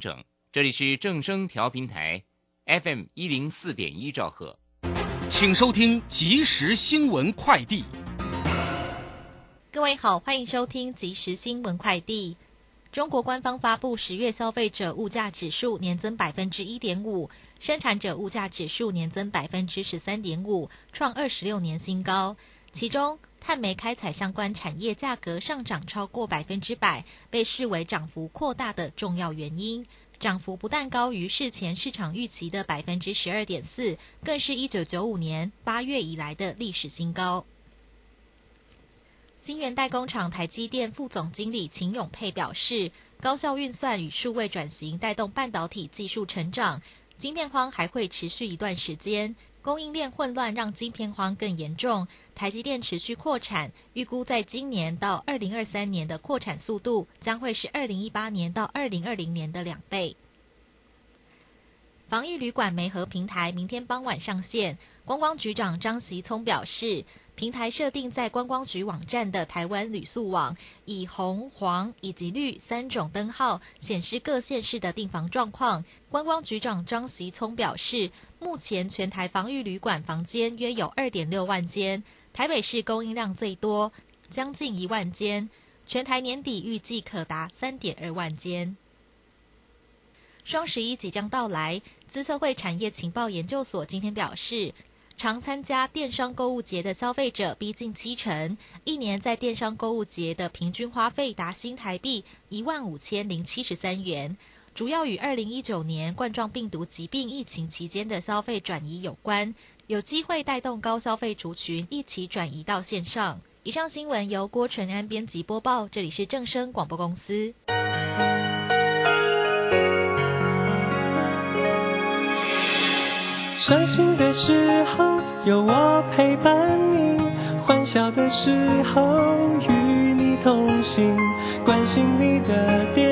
整。这里是正声调频台，FM 一零四点一兆赫，请收听即时新闻快递。各位好，欢迎收听即时新闻快递。中国官方发布十月消费者物价指数年增百分之一点五，生产者物价指数年增百分之十三点五，创二十六年新高。其中，碳煤开采相关产业价格上涨超过百分之百，被视为涨幅扩大的重要原因。涨幅不但高于事前市场预期的百分之十二点四，更是一九九五年八月以来的历史新高。晶圆代工厂台积电副总经理秦永佩表示，高效运算与数位转型带动半导体技术成长，晶片荒还会持续一段时间。供应链混乱让晶片荒更严重，台积电持续扩产，预估在今年到二零二三年的扩产速度将会是二零一八年到二零二零年的两倍。防疫旅馆媒合平台明天傍晚上线，观光局长张习聪表示。平台设定在观光局网站的台湾旅宿网，以红、黄以及绿三种灯号显示各县市的订房状况。观光局长张习聪表示，目前全台防御旅馆房间约有二点六万间，台北市供应量最多，将近一万间，全台年底预计可达三点二万间。双十一即将到来，资策会产业情报研究所今天表示。常参加电商购物节的消费者逼近七成，一年在电商购物节的平均花费达新台币一万五千零七十三元，主要与二零一九年冠状病毒疾病疫情期间的消费转移有关，有机会带动高消费族群一起转移到线上。以上新闻由郭纯安编辑播报，这里是正声广播公司。伤心的时候有我陪伴你，欢笑的时候与你同行，关心你的点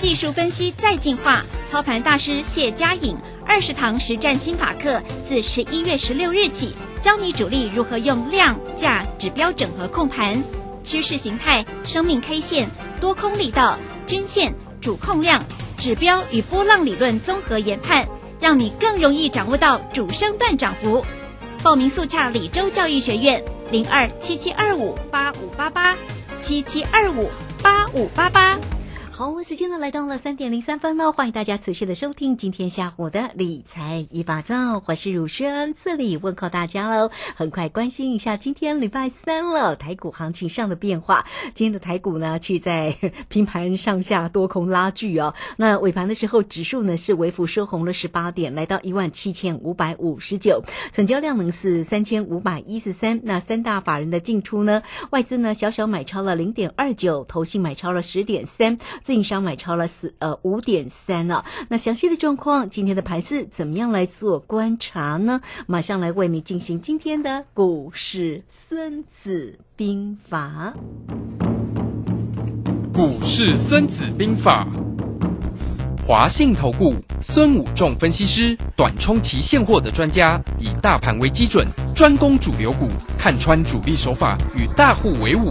技术分析再进化，操盘大师谢佳颖二十堂实战心法课，自十一月十六日起，教你主力如何用量价指标整合控盘，趋势形态、生命 K 线、多空力道、均线、主控量、指标与波浪理论综合研判，让你更容易掌握到主升段涨幅。报名速洽李州教育学院零二七七二五八五八八七七二五八五八八。好，时间呢来到了三点零三分了，欢迎大家持续的收听今天下午的理财一把照，我是汝轩，这里问候大家喽。很快关心一下今天礼拜三了，台股行情上的变化。今天的台股呢，去在平盘上下多空拉锯哦。那尾盘的时候，指数呢是微幅收红了十八点，来到一万七千五百五十九，成交量呢是三千五百一十三。那三大法人的进出呢，外资呢小小买超了零点二九，投信买超了十点三。自营商买超了四呃五点三啊，那详细的状况，今天的盘势怎么样来做观察呢？马上来为你进行今天的股市孙子兵法。股市孙子兵法，华信投顾孙武仲分析师，短冲期现货的专家，以大盘为基准，专攻主流股，看穿主力手法，与大户为伍。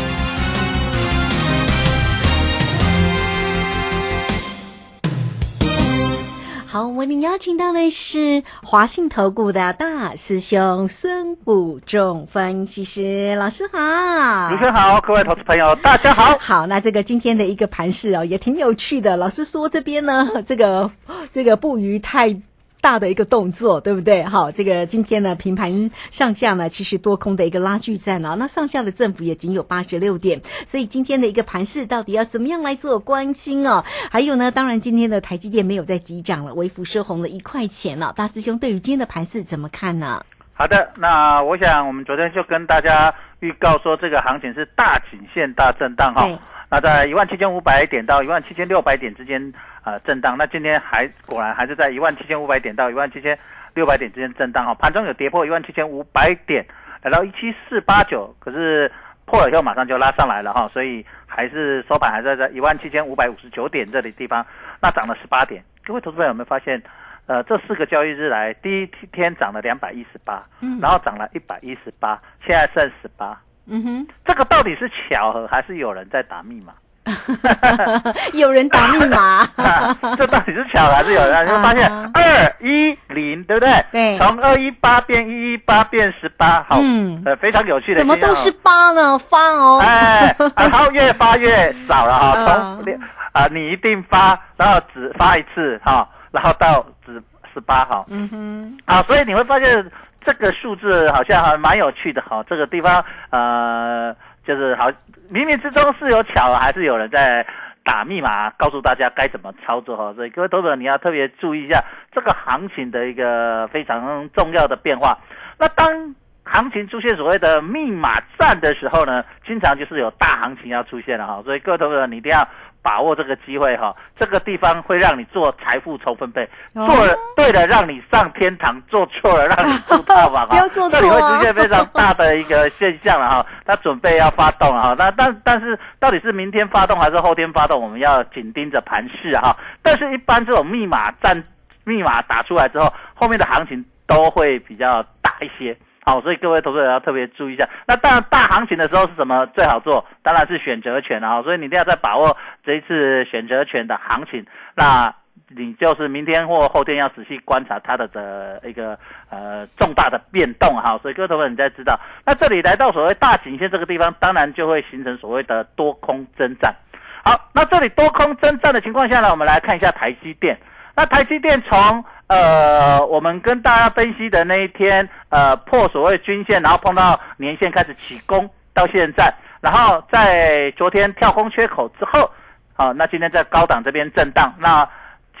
好，我们邀请到的是华信投顾的大师兄孙武仲分析师老师好，主持人好，各位投资朋友大家好。好，那这个今天的一个盘势哦，也挺有趣的。老师说这边呢，这个这个不虞太。大的一个动作，对不对？好，这个今天呢，平盘上下呢，其实多空的一个拉锯战啊，那上下的振幅也仅有八十六点，所以今天的一个盘势到底要怎么样来做关心哦？还有呢，当然今天的台积电没有再急涨了，微幅收红了一块钱了。大师兄对于今天的盘势怎么看呢？好的，那我想我们昨天就跟大家预告说，这个行情是大颈线大震荡哈对。那在一万七千五百点到一万七千六百点之间呃震荡，那今天还果然还是在一万七千五百点到一万七千六百点之间震荡啊。盘中有跌破一万七千五百点，来到一七四八九，可是破了以后马上就拉上来了哈，所以还是收盘还是在一万七千五百五十九点这里地方，那涨了十八点。各位投资朋友有没有发现？呃，这四个交易日来，第一天涨了两百一十八，然后涨了一百一十八，现在剩十八。嗯哼，这个到底是巧合还是有人在打密码？有人打密码，啊 这到底是巧合还是有人？你会发现啊二一零，对不对？对。从二一八变一一八变十八，好，嗯。呃，非常有趣的怎么都是八呢？发哦，哎，然后越发越少了哈，啊。从啊你一定发，然后只发一次哈，然后到只十八哈，嗯哼，啊，所以你会发现这个数字好像还蛮有趣的哈，这个地方呃就是好冥冥之中是有巧合，还是有人在打密码告诉大家该怎么操作哈，所以各位投资者你要特别注意一下这个行情的一个非常重要的变化。那当行情出现所谓的密码战的时候呢，经常就是有大行情要出现了哈，所以各位投资者你一定要把握这个机会哈，这个地方会让你做财富重分配，哦做了对了让你上天堂，做错了让你住套房啊这里会出现非常大的一个现象了哈，它准备要发动了哈，那但但是到底是明天发动还是后天发动，我们要紧盯着盘势哈，但是一般这种密码战密码打出来之后，后面的行情都会比较大一些。好，所以各位投资者要特别注意一下。那当然，大行情的时候是什么最好做？当然是选择权啊。所以你一定要再把握这一次选择权的行情。那你就是明天或后天要仔细观察它的的一个呃重大的变动哈。所以各位投资者你再知道，那这里来到所谓大颈线这个地方，当然就会形成所谓的多空征战。好，那这里多空征战的情况下呢，我们来看一下台积电。那台积电从呃我们跟大家分析的那一天，呃破所谓均线，然后碰到年线开始起攻，到现在，然后在昨天跳空缺口之后，好、那今天在高档这边震荡，那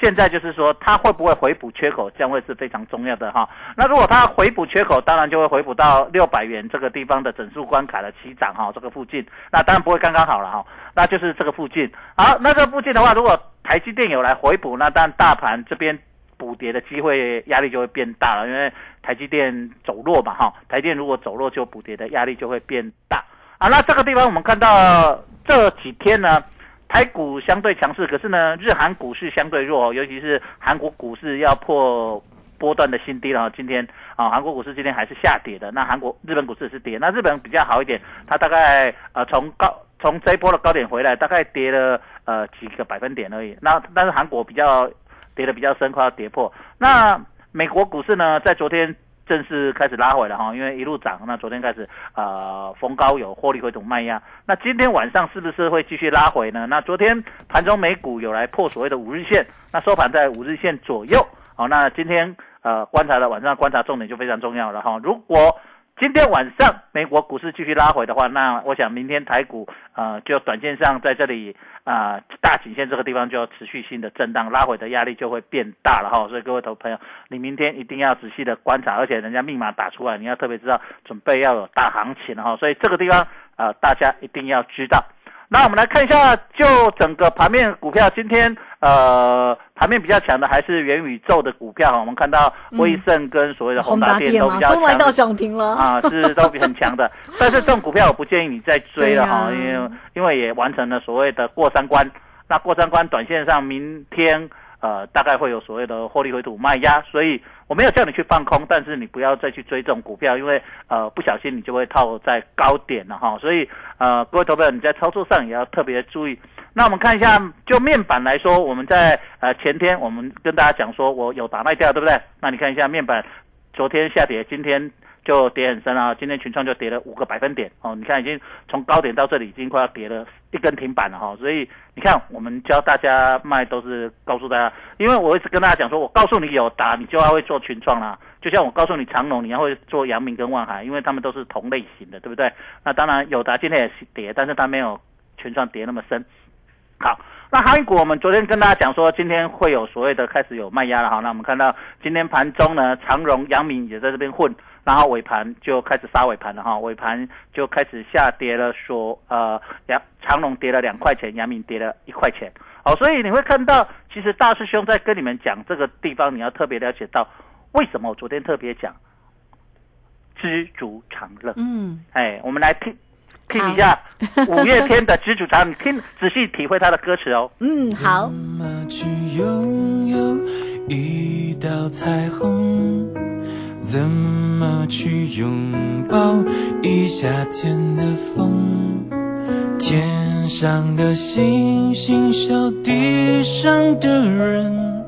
现在就是说它会不会回补缺口，将会是非常重要的哈。那如果它回补缺口，当然就会回补到六百元这个地方的整数关卡的起涨哈，这个附近，那当然不会刚刚好了哈，那就是这个附近。好，那这附近的话，如果台积电有来回补，那当然大盘这边补跌的机会压力就会变大了，因为台积电走弱嘛哈，台电如果走弱就补跌的压力就会变大啊。那这个地方我们看到这几天呢。台股相对强势，可是呢，日韩股市相对弱，尤其是韩国股市要破波段的新低了。今天啊，韩国股市今天还是下跌的。那韩国、日本股市是跌，那日本比较好一点，它大概呃从高从这一波的高点回来，大概跌了呃几个百分点而已。那但是韩国比较跌的比较深，快要跌破。那美国股市呢，在昨天。正式开始拉回了哈，因为一路涨，那昨天开始呃逢高有获利回吐卖压，那今天晚上是不是会继续拉回呢？那昨天盘中美股有来破所谓的五日线，那收盘在五日线左右，好，那今天呃观察的晚上观察重点就非常重要了哈，如果今天晚上美国股市继续拉回的话，那我想明天台股啊就短线上在这里啊、大颈线这个地方就要持续性的震荡，拉回的压力就会变大了哈。所以各位投朋友，你明天一定要仔细的观察，而且人家密码打出来，你要特别知道准备要有大行情哈。所以这个地方啊大家一定要知道。那我们来看一下，就整个盘面股票，今天呃盘面比较强的还是元宇宙的股票哈。我们看到威盛跟所谓的宏达电都比较强，都来到涨停了啊，是都很强的。但是这种股票我不建议你再追了哈，啊因为因为也完成了所谓的过三关。那过三关，短线上明天呃大概会有所谓的获利回吐卖压，所以我没有叫你去放空，但是你不要再去追这种股票，因为呃不小心你就会套在高点了哈。所以呃各位投资者你在操作上也要特别注意。那我们看一下，就面板来说，我们在呃前天我们跟大家讲说我有打卖掉，对不对？那你看一下面板，昨天下跌，今天就跌很深啊，今天群创就跌了五个百分点哦，你看已经从高点到这里已经快要跌了一根停板了哈，所以你看我们教大家卖都是告诉大家，因为我一直跟大家讲说，我告诉你有达，你就要会做群创啦，就像我告诉你长隆，你要会做阳明跟万海，因为他们都是同类型的，对不对？那当然有达今天也是跌，但是它没有群创跌那么深。好，那航运股我们昨天跟大家讲说，今天会有所谓的开始有卖压了哈。那我们看到今天盘中呢，长荣、阳明也在这边混，然后尾盘就开始杀尾盘了哈，尾盘就开始下跌了，说呃，阳长隆跌了两块钱，阳明跌了一块钱。好，所以你会看到，其实大师兄在跟你们讲这个地方，你要特别了解到为什么我昨天特别讲知足常乐。嗯，哎，我们来听。听一下五月天的《知足常》，你听仔细体会他的歌词哦。嗯，好。怎么去拥有一道彩虹？怎么去拥抱一夏天的风？天上的星星笑地上的人，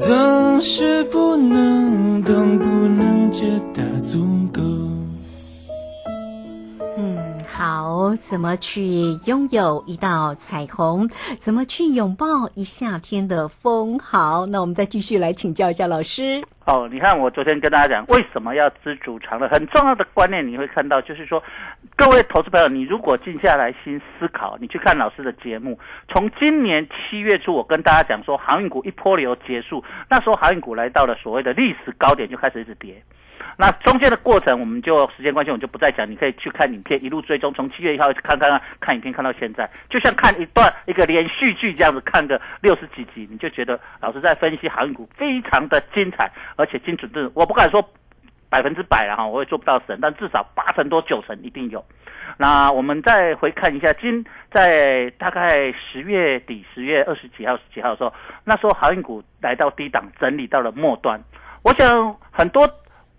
总是不能懂，不能觉得足够。好，怎么去拥有一道彩虹？怎么去拥抱一夏天的风？好，那我们再继续来请教一下老师。哦，你看我昨天跟大家讲，为什么要知足常乐？很重要的观念，你会看到，就是说，各位投资朋友，你如果静下来心思考，你去看老师的节目，从今年七月初，我跟大家讲说，航运股一波流结束，那时候航运股来到了所谓的历史高点，就开始一直跌。那中间的过程，我们就时间关系，我就不再讲。你可以去看影片，一路追踪，从七月一号看看看看影片，看到现在，就像看一段一个连续剧这样子，看个六十几集，你就觉得老师在分析航运股非常的精彩，而且精准度，我不敢说百分之百了哈，我也做不到神，但至少八成多九成一定有。那我们再回看一下，今在大概十月底、十月二十几号、十几号的时候，那时候航运股来到低档，整理到了末端，我想很多。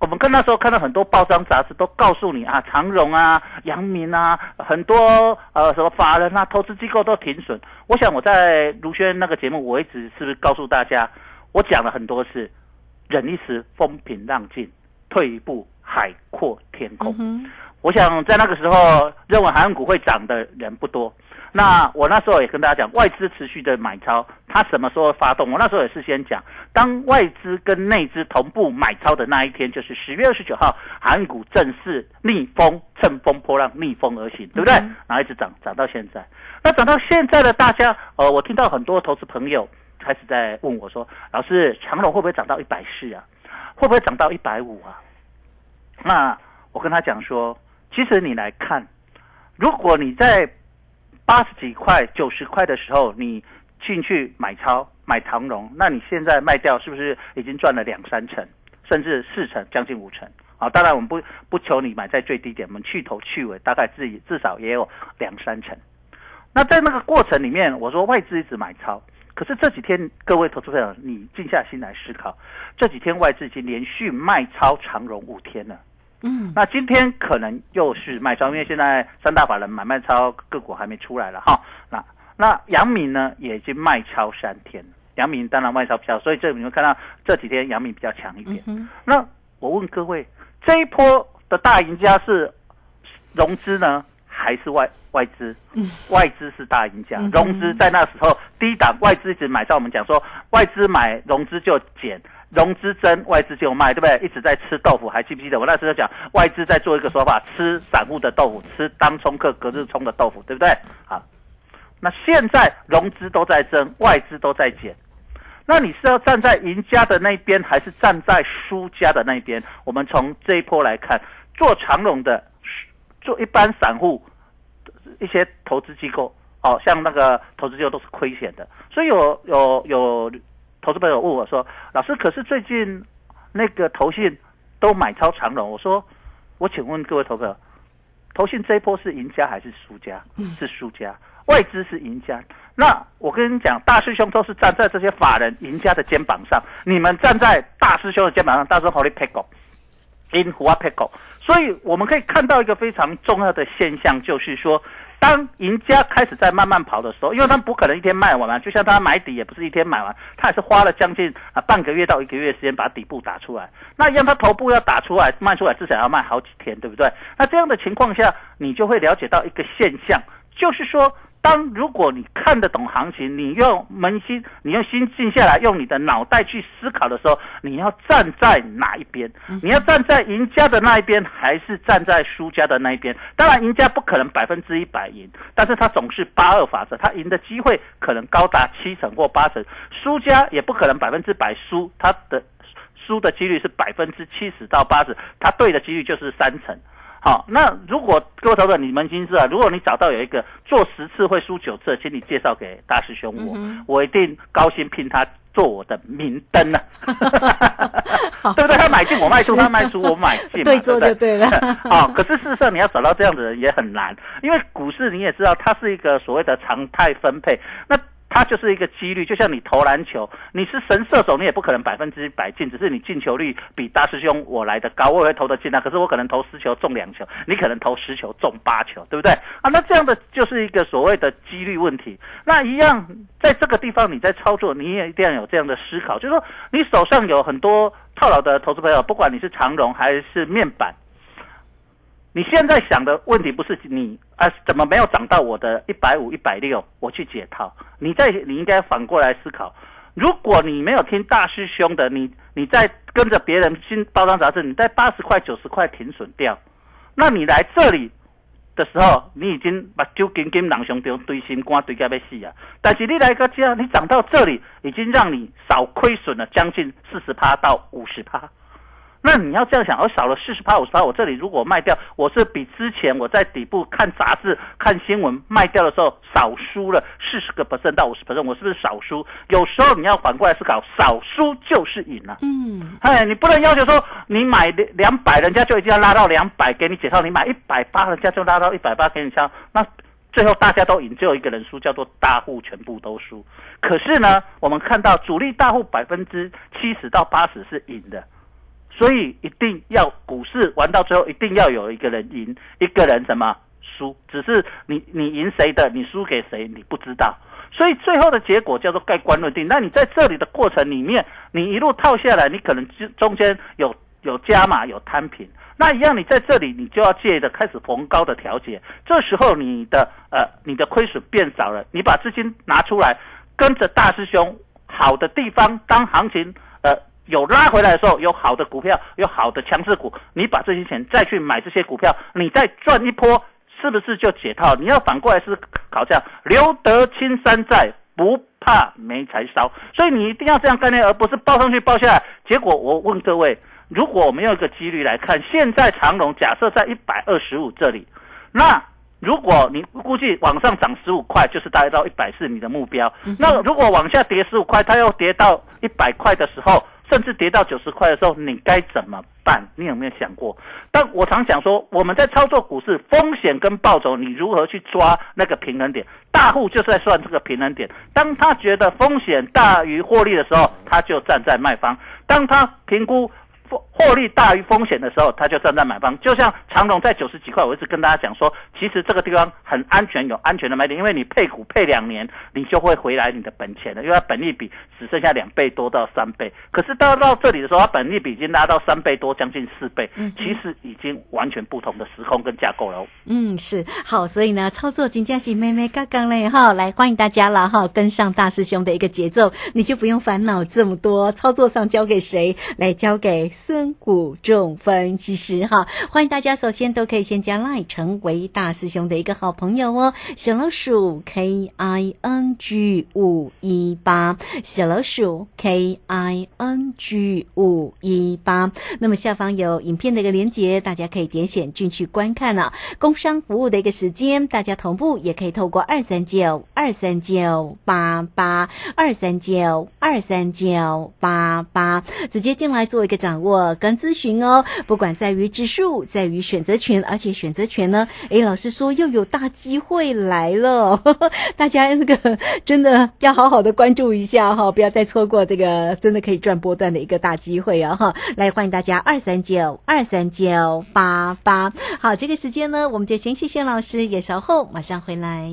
我们看那时候看到很多报章杂志都告诉你啊，长荣啊、阳明啊，很多呃什么法人啊、投资机构都停损。我想我在卢轩那个节目，我一直是不是告诉大家，我讲了很多次，忍一时风平浪静，退一步海阔天空。我想在那个时候认为航运股会涨的人不多。那我那时候也跟大家讲，外资持续的买超，它什么时候发动？我那时候也是先讲，当外资跟内资同步买超的那一天，就是十月二十九号，韩股正式逆风乘风破浪逆风而行，对不对？然后一直涨，涨到现在。那涨到现在的大家，呃，我听到很多投资朋友开始在问我说，老师，长隆会不会涨到一百四啊？会不会涨到一百五啊？那我跟他讲说，其实你来看，如果你在八十几块、九十块的时候，你进去买超买长荣，那你现在卖掉，是不是已经赚了两三成，甚至四成，将近五成？啊，当然我们不不求你买在最低点，我们去头去尾，大概自己至少也有两三成。那在那个过程里面，我说外资一直买超，可是这几天各位投资友，你静下心来思考，这几天外资已经连续卖超长荣五天了。嗯，那今天可能又是卖超，因为现在三大法人买卖超个股还没出来了哈。那那阳明呢，也已经卖超三天，阳明当然卖超比较，所以这你会看到这几天阳明比较强一点。那我问各位，这一波的大赢家是融资呢，还是外外资？外资是大赢家，融资在那时候低档，外资一直买超，我们讲说外资买，融资就减。融资增，外资就卖，对不对？一直在吃豆腐，还记不记得我那时候讲外资在做一个说法，吃散户的豆腐，吃当冲客隔日冲的豆腐，对不对？好，那现在融资都在增，外资都在减，那你是要站在赢家的那边，还是站在输家的那边？我们从这一波来看，做长融的，做一般散户，一些投资机构，哦，像那个投资机构都是亏钱的，所以有有有。投资朋友问我说：“老师，可是最近那个投信都买超长龙。”我说：“我请问各位投朋友，投信这一波是赢家还是输家？是输家，外资是赢家。那我跟你讲，大师兄都是站在这些法人赢家的肩膀上，你们站在大师兄的肩膀上，大师兄好你 pick in 胡啊 pick 所以我们可以看到一个非常重要的现象，就是说。”当赢家开始在慢慢跑的时候，因为他不可能一天卖完嘛，就像他买底也不是一天买完，他也是花了将近啊半个月到一个月时间把底部打出来。那让他头部要打出来卖出来，至少要卖好几天，对不对？那这样的情况下，你就会了解到一个现象，就是说。当如果你看得懂行情，你用扪心，你用心静下来，用你的脑袋去思考的时候，你要站在哪一边？你要站在赢家的那一边，还是站在输家的那一边？当然，赢家不可能百分之一百赢，但是他总是八二法则，他赢的机会可能高达七成或八成。输家也不可能百分之百输，他的输的几率是百分之七十到八十，他对的几率就是三成。好，那如果各位投资者你扪心自问，如果你找到有一个做十次会输九次，请你介绍给大师兄我，我一定高薪聘他做我的明灯 呢，对不对？他买进我卖出，他卖出我买进，对做就对了。好，可是事实上你要找到这样的人也很难，因为股市你也知道，它是一个所谓的常态分配。那它就是一个几率，就像你投篮球，你是神射手，你也不可能百分之百进，只是你进球率比大师兄我来的高，我也会投得进啊。可是我可能投十球中两球，你可能投十球中八球，对不对？啊，那这样的就是一个所谓的几率问题。那一样，在这个地方你在操作，你也一定要有这样的思考，就是说你手上有很多套牢的投资朋友，不管你是长荣还是面板。你现在想的问题不是你啊，怎么没有涨到我的一百五、一百六？我去解套。你在，你应该反过来思考。如果你没有听大师兄的，你你在跟着别人新包装杂志，你在八十块、九十块停损掉，那你来这里的时候，你已经把酒金金狼熊丢堆心肝堆到要死啊！但是你来个这，你涨到这里，已经让你少亏损了将近四十趴到五十趴。那你要这样想，我少了四十趴五十趴，我这里如果卖掉，我是比之前我在底部看杂志、看新闻卖掉的时候少输了四十个 percent 到五十 percent，我是不是少输？有时候你要反过来思考，少输就是赢了。嗯，哎，你不能要求说你买两百，人家就一定要拉到两百给你解套；你买一百八，人家就拉到一百八给你消。那最后大家都赢，只有一个人输，叫做大户全部都输。可是呢，我们看到主力大户百分之七十到八十是赢的。所以一定要股市玩到最后，一定要有一个人赢，一个人什么输？只是你你赢谁的，你输给谁，你不知道。所以最后的结果叫做盖棺论定。那你在这里的过程里面，你一路套下来，你可能中中间有有加码有摊平。那一样，你在这里你就要借着开始逢高的调节。这时候你的呃你的亏损变少了，你把资金拿出来，跟着大师兄好的地方，当行情。有拉回来的时候，有好的股票，有好的强势股，你把这些钱再去买这些股票，你再赚一波，是不是就解套？你要反过来是考这样，留得青山在，不怕没柴烧。所以你一定要这样概念，而不是报上去报下来。结果我问各位，如果我们用一个几率来看，现在长隆假设在一百二十五这里，那如果你估计往上涨十五块，就是大概到一百是你的目标。那如果往下跌十五块，它又跌到一百块的时候。甚至跌到九十块的时候，你该怎么办？你有没有想过？但我常想说，我们在操作股市，风险跟暴走，你如何去抓那个平衡点？大户就是在算这个平衡点。当他觉得风险大于获利的时候，他就站在卖方；当他评估。获利大于风险的时候，他就站在买方。就像长隆在九十几块，我一直跟大家讲说，其实这个地方很安全，有安全的买点，因为你配股配两年，你就会回来你的本钱了，因为它本利比只剩下两倍多到三倍。可是到到这里的时候，它本利比已经拉到三倍多，将近四倍，其实已经完全不同的时空跟架构了。嗯，是好，所以呢，操作金佳喜妹妹刚刚嘞哈，来欢迎大家了哈，跟上大师兄的一个节奏，你就不用烦恼这么多，操作上交给谁来交给。孙谷仲分析师哈，欢迎大家，首先都可以先加 line 成为大师兄的一个好朋友哦。小老鼠 K I N G 五一八，小老鼠 K I N G 五一八。那么下方有影片的一个连接，大家可以点选进去观看了。工商服务的一个时间，大家同步也可以透过二三九二三九八八二三九二三九八八直接进来做一个掌握。握跟咨询哦。不管在于指数，在于选择权，而且选择权呢，诶，老师说又有大机会来了，大家那个 真的要好好的关注一下哈，不要再错过这个真的可以赚波段的一个大机会啊哈！来欢迎大家二三九二三九八八。好，这个时间呢，我们就先谢谢老师，也稍后马上回来。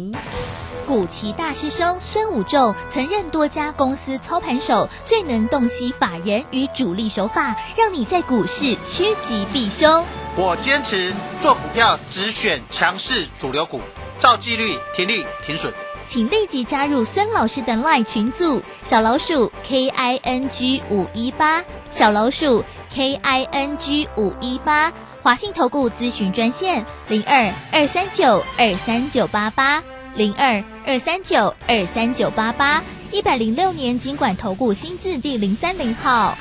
古奇大师兄孙武仲曾任多家公司操盘手，最能洞悉法人与主力手法，你在股市趋吉避凶。我坚持做股票只选强势主流股，照纪律停利停损。请立即加入孙老师的 LINE 群组，小老鼠 K I N G 五一八，小老鼠 K I N G 五一八，华信投顾咨询专线零二二三九二三九八八零二二三九二三九八八，一百零六年经管投顾新字第零三零号。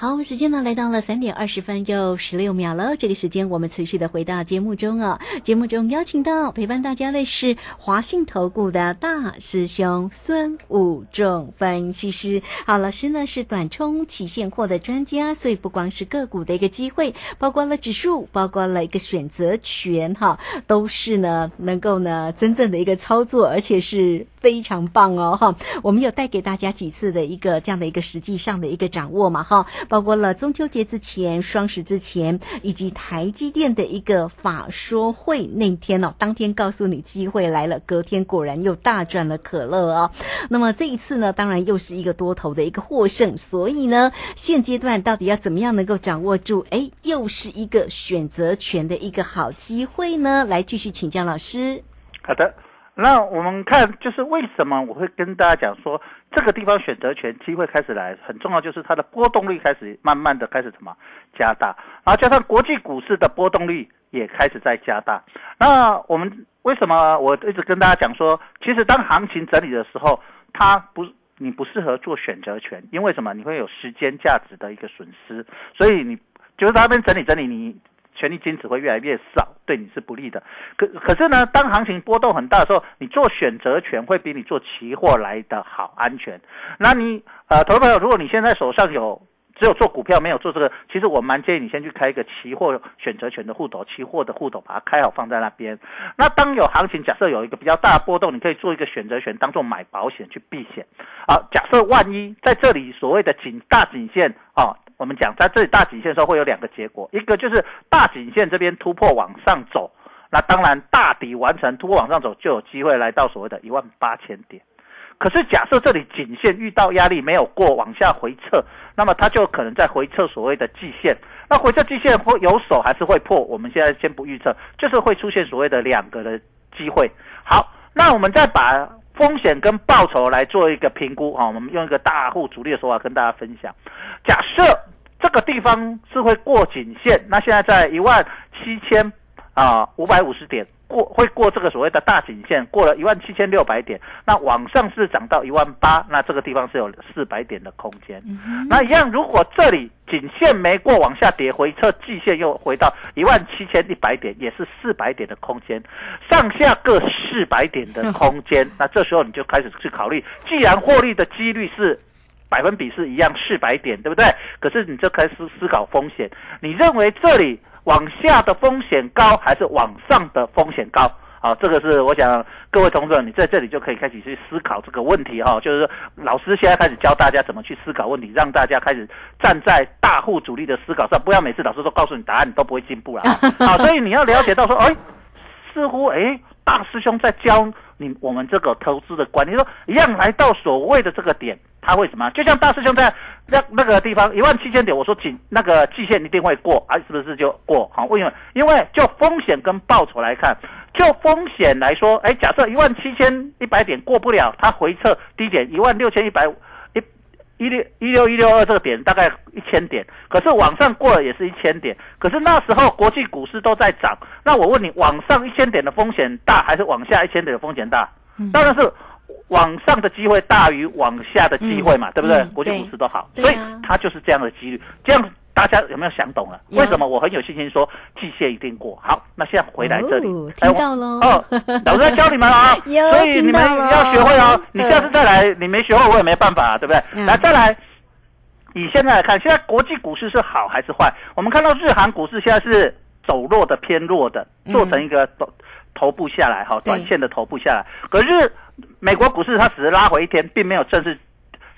好，时间呢来到了三点二十分又十六秒了。这个时间我们持续的回到节目中哦。节目中邀请到陪伴大家的是华信投顾的大师兄孙武仲分析师。好，老师呢是短冲期现货的专家，所以不光是个股的一个机会，包括了指数，包括了一个选择权，哈，都是呢能够呢真正的一个操作，而且是非常棒哦，哈。我们有带给大家几次的一个这样的一个实际上的一个掌握嘛，哈。包括了中秋节之前、双十之前，以及台积电的一个法说会那天哦，当天告诉你机会来了，隔天果然又大赚了可乐哦。那么这一次呢，当然又是一个多头的一个获胜，所以呢，现阶段到底要怎么样能够掌握住？哎，又是一个选择权的一个好机会呢？来继续请教老师。好的。那我们看，就是为什么我会跟大家讲说，这个地方选择权机会开始来，很重要就是它的波动率开始慢慢的开始什么加大，然后加上国际股市的波动率也开始在加大。那我们为什么我一直跟大家讲说，其实当行情整理的时候，它不你不适合做选择权，因为什么？你会有时间价值的一个损失，所以你就是在那边整理整理你。权利金只会越来越少，对你是不利的。可可是呢，当行情波动很大的时候，你做选择权会比你做期货来的好安全。那你呃，投资朋友，如果你现在手上有只有做股票没有做这个，其实我蛮建议你先去开一个期货选择权的户头，期货的户头把它开好放在那边。那当有行情，假设有一个比较大的波动，你可以做一个选择权，当做买保险去避险。好，假设万一在这里所谓的颈大颈线啊。我们讲在这里大颈线的时候会有两个结果，一个就是大颈线这边突破往上走，那当然大底完成突破往上走就有机会来到所谓的一万八千点。可是假设这里颈线遇到压力没有过往下回撤，那么它就可能在回撤所谓的季线。那回撤季线会有手还是会破？我们现在先不预测，就是会出现所谓的两个的机会。好，那我们再把。风险跟报酬来做一个评估啊，我们用一个大户主力的说法跟大家分享。假设这个地方是会过颈线，那现在在一万七千啊五百五十点。过会过这个所谓的大颈线，过了一万七千六百点，那往上是涨到一万八，那这个地方是有四百点的空间。那一样，如果这里颈线没过，往下跌回撤季线又回到一万七千一百点，也是四百点的空间，上下各四百点的空间。那这时候你就开始去考虑，既然获利的几率是百分比是一样四百点，对不对？可是你就开始思考风险，你认为这里？往下的风险高还是往上的风险高？好，这个是我想各位同志，你在这里就可以开始去思考这个问题哈。就是老师现在开始教大家怎么去思考问题，让大家开始站在大户主力的思考上，不要每次老师都告诉你答案，你都不会进步了。好，所以你要了解到说，哎，似乎哎，大师兄在教你我们这个投资的观念，说一样来到所谓的这个点。它会什么？就像大师兄在那那个地方一万七千点，我说仅那个季线一定会过，啊，是不是就过？好，为什么？因为就风险跟报酬来看，就风险来说，哎，假设一万七千一百点过不了，它回撤低点一万六千一百一一六一六一六二这个点大概一千点，可是往上过了也是一千点，可是那时候国际股市都在涨，那我问你，往上一千点的风险大还是往下一千点的风险大？当然是。往上的机会大于往下的机会嘛，对不对？国际股市都好，所以它就是这样的几率。这样大家有没有想懂了？为什么我很有信心说季线一定过？好，那现在回来这里，听到喽。哦，老师在教你们啊，所以你们要学会哦。你下次再来，你没学会我也没办法，啊对不对？来，再来。以现在来看，现在国际股市是好还是坏？我们看到日韩股市现在是走弱的偏弱的，做成一个头头部下来哈，短线的头部下来。可是美国股市它只是拉回一天，并没有正式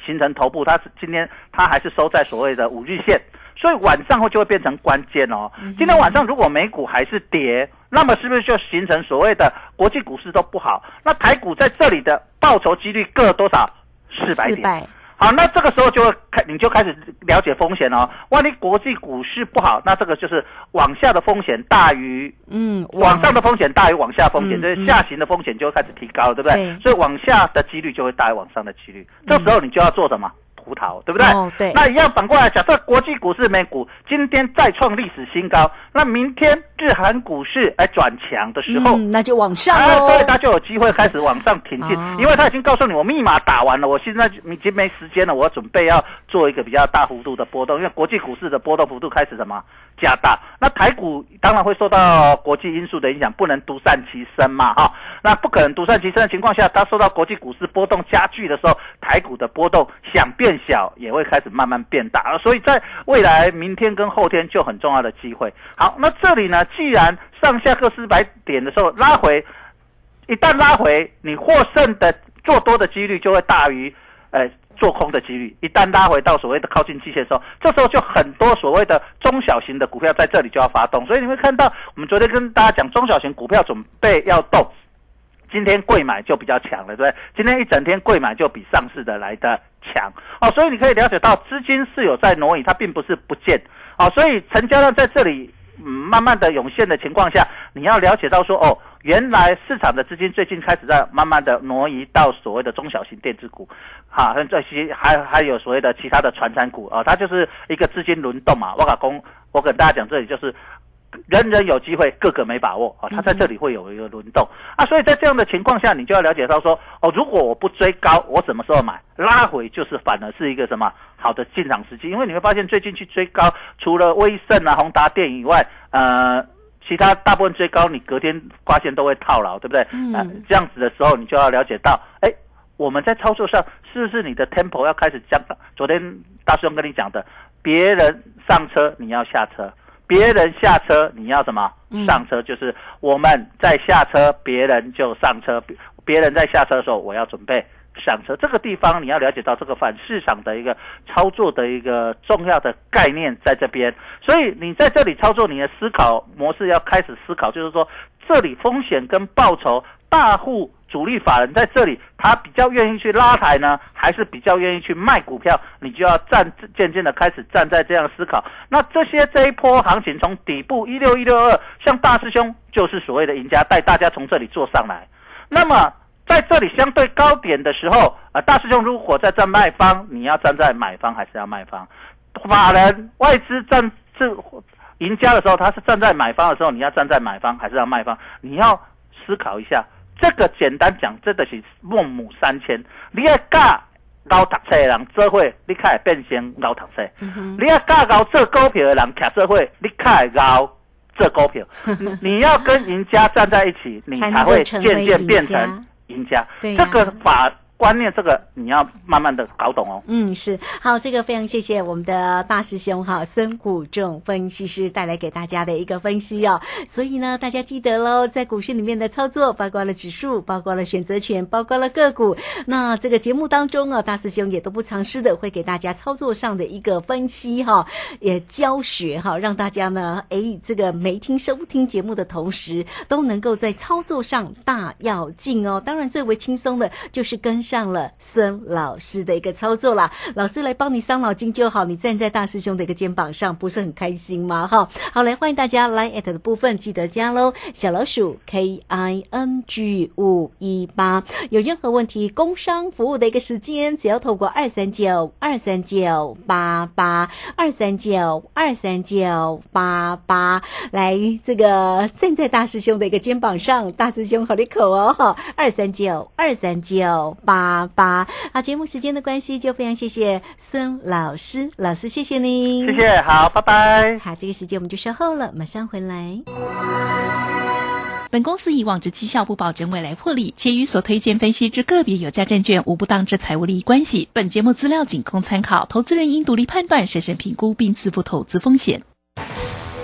形成头部，它是今天它还是收在所谓的五日线，所以晚上会就会变成关键哦。今天晚上如果美股还是跌，那么是不是就形成所谓的国际股市都不好？那台股在这里的报酬几率各多少？四百点。好，那这个时候就会开，你就开始了解风险哦。万一国际股市不好，那这个就是往下的风险大于嗯，往上的风险大于往下风险，嗯所以下行的风险就会开始提高了，对不对？对所以往下的几率就会大于往上的几率。这时候你就要做什么？葡萄，对不对？哦对。那一样反过来，假设国际股市、美股今天再创历史新高，那明天日韩股市哎转强的时候，嗯，那就往上啊，喽。对，它就有机会开始往上挺进，哦。因为它已经告诉你我密码打完了，我现在已经没时间了，我准备要做一个比较大幅度的波动，因为国际股市的波动幅度开始什么？加大，那台股当然会受到国际因素的影响，不能独善其身嘛，哈，那不可能独善其身的情况下，它受到国际股市波动加剧的时候，台股的波动想变变小也会开始慢慢变大，所以在未来明天跟后天就很重要的机会。好，那这里呢，既然上下各四百点的时候拉回。一旦拉回，你获胜的做多的几率就会大于，呃，做空的几率。一旦拉回到所谓的靠近季线的时候，这时候就很多所谓的中小型的股票在这里就要发动。所以你会看到，我们昨天跟大家讲，中小型股票准备要动。今天贵买就比较强了，对不对？今天一整天贵买就比上市的来的强。哦，所以你可以了解到资金是有在挪移，它并不是不见。哦，所以成交量在这里慢慢的涌现的情况下，你要了解到说哦，原来市场的资金最近开始在慢慢的挪移到所谓的中小型电子股，哈，跟这些还还有所谓的其他的传产股。啊、它就是一个资金轮动嘛。我卡公，我跟大家讲，这里就是人人有机会，个个没把握啊、哦，它在这里会有一个轮动啊，所以在这样的情况下，你就要了解到说哦，如果我不追高，我什么时候买？拉回就是反而是一个什么好的进场时机，因为你会发现最近去追高，除了威盛啊、宏达电以外，呃。其他大部分追高，你隔天发现都会套牢，对不对？嗯呃这样子的时候，你就要了解到，哎，我们在操作上是不是你的 tempo 要开始降？昨天大师兄跟你讲的，别人上车你要下车，别人下车你要什么？嗯上车就是我们在下车，别人就上车，别别人在下车的时候，我要准备。上车这个地方，你要了解到这个反市场的一个操作的一个重要的概念在这边，所以你在这里操作，你的思考模式要开始思考，就是说这里风险跟报酬，大户主力法人在这里，他比较愿意去拉抬呢，还是比较愿意去卖股票？你就要站渐渐的开始站在这样思考。那这些这一波行情从底部一六一六二，像大师兄就是所谓的赢家，带大家从这里做上来。那么在这里相对高点的时候，啊，大师兄如果在站卖方，你要站在买方还是要卖方？法人外资站是赢家的时候，他是站在买方的时候，你要站在买方还是要卖方？你要思考一下。这个简单讲，真的是孟母三迁。你要教高读册的人做伙，你才会变成高读册；你要教高做股票的人徛做伙，你才会高做股票。你 你要跟赢家站在一起，你才会渐渐变成赢家。这个法观念，这个你要慢慢的搞懂哦。嗯，是好，这个非常谢谢我们的大师兄哈孙谷仲分析师带来给大家的一个分析哦。所以呢，大家记得喽，在股市里面的操作，包括了指数，包括了选择权，包括了个股。那这个节目当中啊，大师兄也都不藏私的，会给大家操作上的一个分析哈，也教学哈，让大家呢，诶，这个没听收听节目的同时，都能够在操作上大要进哦。当然，最为轻松的就是跟上了孙老师的一个操作啦。老师来帮你伤脑筋就好，你站在大师兄的一个肩膀上，不是很开心吗？哈，好，来欢迎大家来 at 的部分记得加喽，小老鼠 K I N G 五一八。有任何问题，工商服务的一个时间，只要透过二三九二三九八八二三九二三九八八来这个站在大师兄的一个肩膀上，大师兄好利口哦哈，二三九二三九八八。好，节目时间的关系，就非常谢谢孙老师，老师谢谢您，谢。谢，好，拜拜。好，这个时间我们就稍后了，马上回来。本公司以往之绩效不保证未来获利，且与所推荐分析之个别有价证券无不当之财务利益关系。本节目资料仅供参考，投资人应独立判断、审慎评估并自负投资风险。